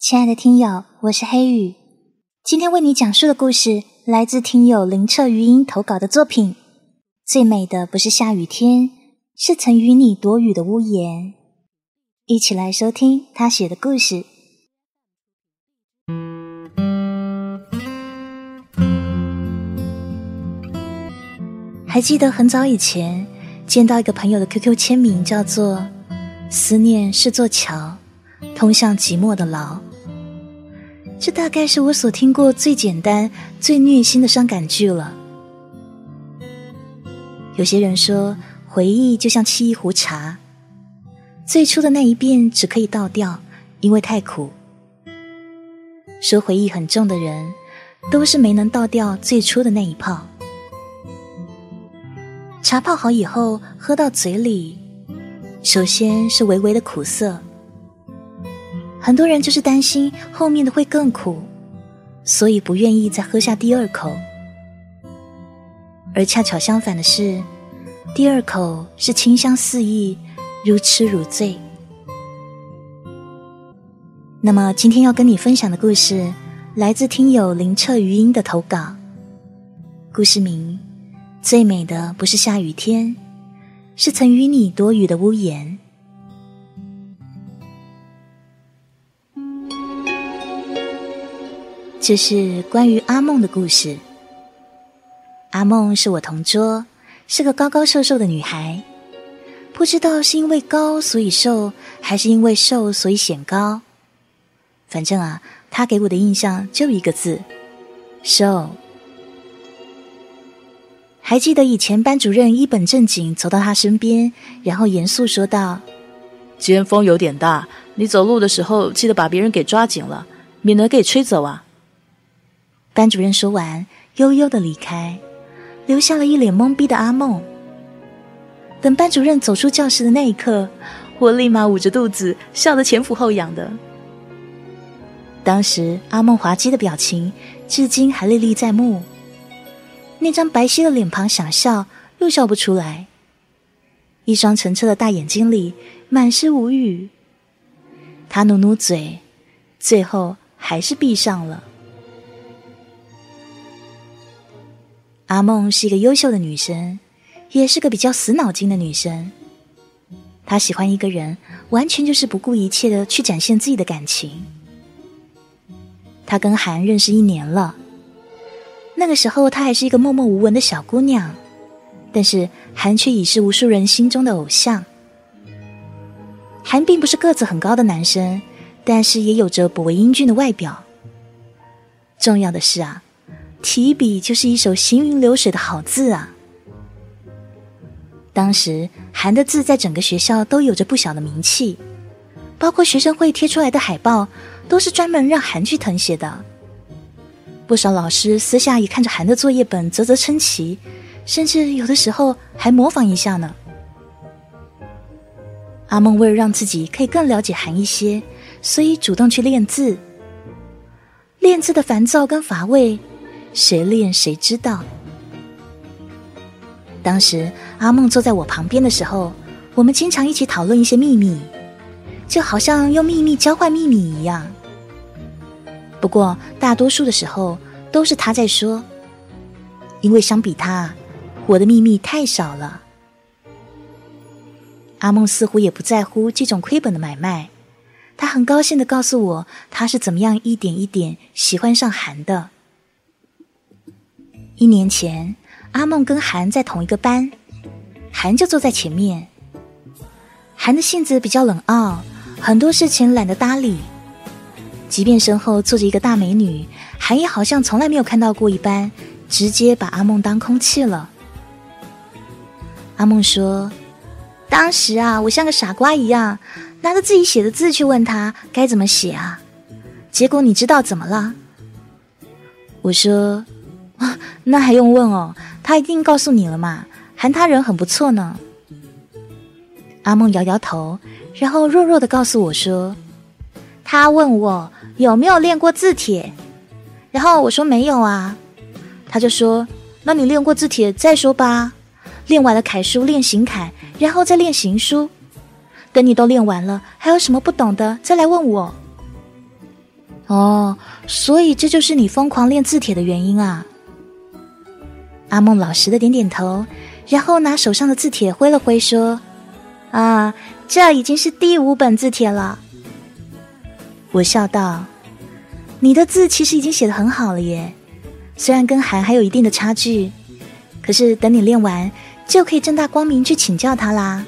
亲爱的听友，我是黑雨，今天为你讲述的故事来自听友林澈余音投稿的作品。最美的不是下雨天，是曾与你躲雨的屋檐。一起来收听他写的故事。还记得很早以前见到一个朋友的 QQ 签名，叫做“思念是座桥，通向寂寞的牢”。这大概是我所听过最简单、最虐心的伤感剧了。有些人说，回忆就像沏一壶茶，最初的那一遍只可以倒掉，因为太苦。说回忆很重的人，都是没能倒掉最初的那一泡。茶泡好以后，喝到嘴里，首先是微微的苦涩。很多人就是担心后面的会更苦，所以不愿意再喝下第二口。而恰巧相反的是，第二口是清香四溢，如痴如醉。那么今天要跟你分享的故事，来自听友林澈余音的投稿。故事名：最美的不是下雨天，是曾与你躲雨的屋檐。这是关于阿梦的故事。阿梦是我同桌，是个高高瘦瘦的女孩。不知道是因为高所以瘦，还是因为瘦所以显高。反正啊，她给我的印象就一个字：瘦。还记得以前班主任一本正经走到她身边，然后严肃说道：“今天风有点大，你走路的时候记得把别人给抓紧了，免得给吹走啊。”班主任说完，悠悠的离开，留下了一脸懵逼的阿梦。等班主任走出教室的那一刻，我立马捂着肚子，笑得前俯后仰的。当时阿梦滑稽的表情，至今还历历在目。那张白皙的脸庞，想笑又笑不出来，一双澄澈的大眼睛里满是无语。他努努嘴，最后还是闭上了。阿梦是一个优秀的女生，也是个比较死脑筋的女生。她喜欢一个人，完全就是不顾一切的去展现自己的感情。她跟韩认识一年了，那个时候她还是一个默默无闻的小姑娘，但是韩却已是无数人心中的偶像。韩并不是个子很高的男生，但是也有着颇为英俊的外表。重要的是啊。提笔就是一首行云流水的好字啊！当时韩的字在整个学校都有着不小的名气，包括学生会贴出来的海报都是专门让韩去誊写的。不少老师私下也看着韩的作业本啧啧称奇，甚至有的时候还模仿一下呢。阿梦为了让自己可以更了解韩一些，所以主动去练字。练字的烦躁跟乏味。谁练谁知道。当时阿梦坐在我旁边的时候，我们经常一起讨论一些秘密，就好像用秘密交换秘密一样。不过大多数的时候都是他在说，因为相比他，我的秘密太少了。阿梦似乎也不在乎这种亏本的买卖，他很高兴的告诉我，他是怎么样一点一点喜欢上韩的。一年前，阿梦跟韩在同一个班，韩就坐在前面。韩的性子比较冷傲，很多事情懒得搭理。即便身后坐着一个大美女，韩也好像从来没有看到过一般，直接把阿梦当空气了。阿梦说：“当时啊，我像个傻瓜一样，拿着自己写的字去问他该怎么写啊，结果你知道怎么了？”我说。啊，那还用问哦？他一定告诉你了嘛。韩他人很不错呢。阿梦摇摇头，然后弱弱的告诉我说：“他问我有没有练过字帖，然后我说没有啊。他就说：那你练过字帖再说吧。练完了楷书练行楷，然后再练行书。等你都练完了，还有什么不懂的再来问我。”哦，所以这就是你疯狂练字帖的原因啊！阿梦老实的点点头，然后拿手上的字帖挥了挥，说：“啊，这已经是第五本字帖了。”我笑道：“你的字其实已经写的很好了耶，虽然跟韩还有一定的差距，可是等你练完，就可以正大光明去请教他啦。”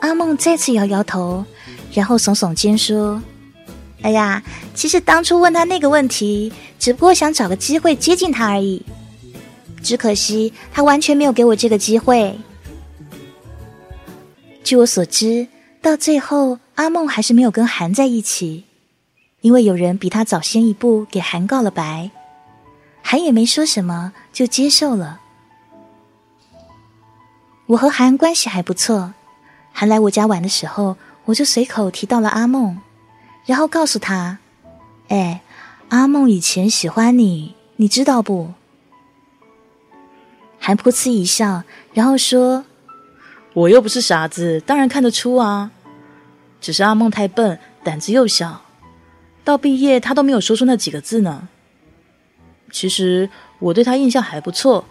阿梦再次摇摇头，然后耸耸肩说：“哎呀，其实当初问他那个问题，只不过想找个机会接近他而已。”只可惜，他完全没有给我这个机会。据我所知，到最后，阿梦还是没有跟韩在一起，因为有人比他早先一步给韩告了白，韩也没说什么，就接受了。我和韩关系还不错，韩来我家玩的时候，我就随口提到了阿梦，然后告诉他：“哎，阿梦以前喜欢你，你知道不？”韩噗嗤一笑，然后说：“我又不是傻子，当然看得出啊。只是阿梦太笨，胆子又小，到毕业他都没有说出那几个字呢。其实我对他印象还不错，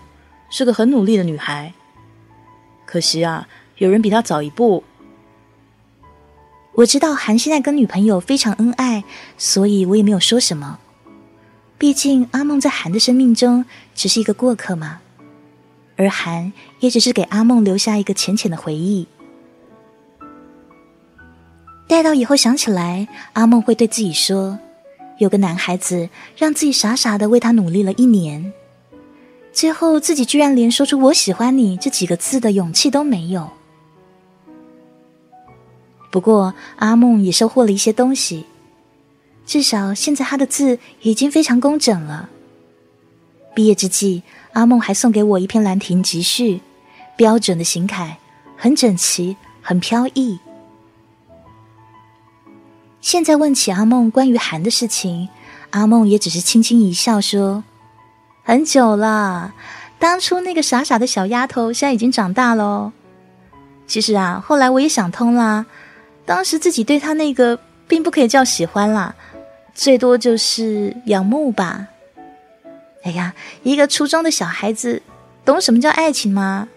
是个很努力的女孩。可惜啊，有人比他早一步。我知道韩现在跟女朋友非常恩爱，所以我也没有说什么。毕竟阿梦在韩的生命中只是一个过客嘛。”而韩也只是给阿梦留下一个浅浅的回忆。待到以后想起来，阿梦会对自己说：“有个男孩子让自己傻傻的为他努力了一年，最后自己居然连说出‘我喜欢你’这几个字的勇气都没有。”不过阿梦也收获了一些东西，至少现在他的字已经非常工整了。毕业之际。阿梦还送给我一篇《兰亭集序》，标准的行楷，很整齐，很飘逸。现在问起阿梦关于韩的事情，阿梦也只是轻轻一笑，说：“很久了，当初那个傻傻的小丫头，现在已经长大了。其实啊，后来我也想通了，当时自己对他那个，并不可以叫喜欢啦，最多就是仰慕吧。”哎呀，一个初中的小孩子，懂什么叫爱情吗？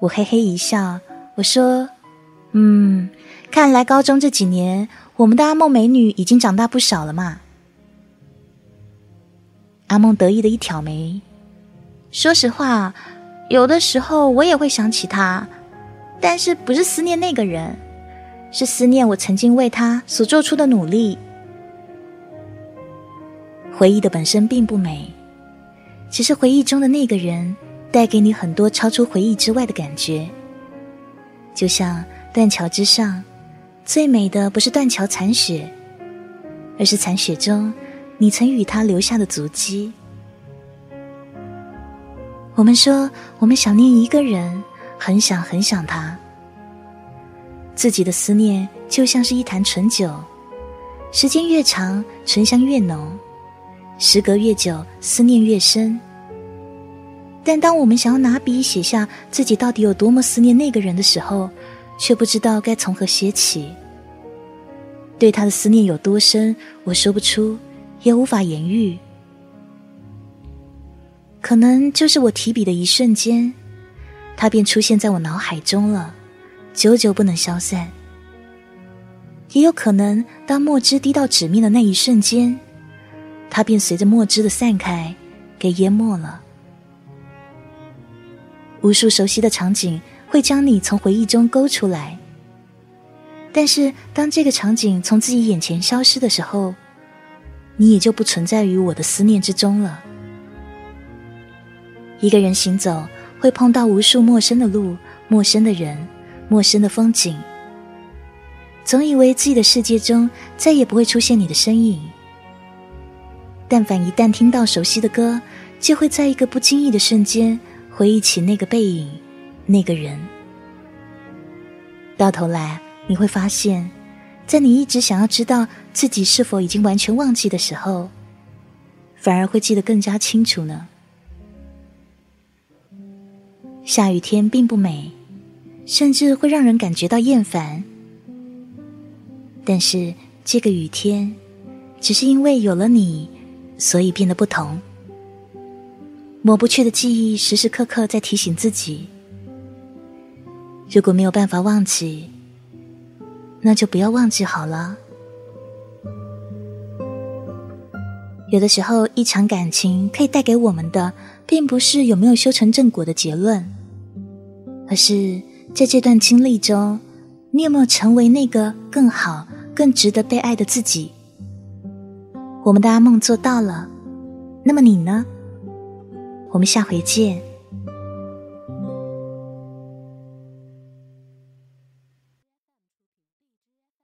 我嘿嘿一笑，我说：“嗯，看来高中这几年，我们的阿梦美女已经长大不少了嘛。”阿梦得意的一挑眉，说实话，有的时候我也会想起他，但是不是思念那个人，是思念我曾经为他所做出的努力。回忆的本身并不美，只是回忆中的那个人带给你很多超出回忆之外的感觉。就像断桥之上，最美的不是断桥残雪，而是残雪中你曾与他留下的足迹。我们说，我们想念一个人，很想很想他。自己的思念就像是一坛醇酒，时间越长，醇香越浓。时隔越久，思念越深。但当我们想要拿笔写下自己到底有多么思念那个人的时候，却不知道该从何写起。对他的思念有多深，我说不出，也无法言喻。可能就是我提笔的一瞬间，他便出现在我脑海中了，久久不能消散。也有可能，当墨汁滴到纸面的那一瞬间。它便随着墨汁的散开，给淹没了。无数熟悉的场景会将你从回忆中勾出来，但是当这个场景从自己眼前消失的时候，你也就不存在于我的思念之中了。一个人行走，会碰到无数陌生的路、陌生的人、陌生的风景，总以为自己的世界中再也不会出现你的身影。但凡一旦听到熟悉的歌，就会在一个不经意的瞬间回忆起那个背影、那个人。到头来，你会发现，在你一直想要知道自己是否已经完全忘记的时候，反而会记得更加清楚呢。下雨天并不美，甚至会让人感觉到厌烦。但是这个雨天，只是因为有了你，所以变得不同。抹不去的记忆，时时刻刻在提醒自己。如果没有办法忘记，那就不要忘记好了。有的时候，一场感情可以带给我们的，并不是有没有修成正果的结论，而是在这段经历中，你有没有成为那个更好、更值得被爱的自己？我们的阿梦做到了，那么你呢？我们下回见。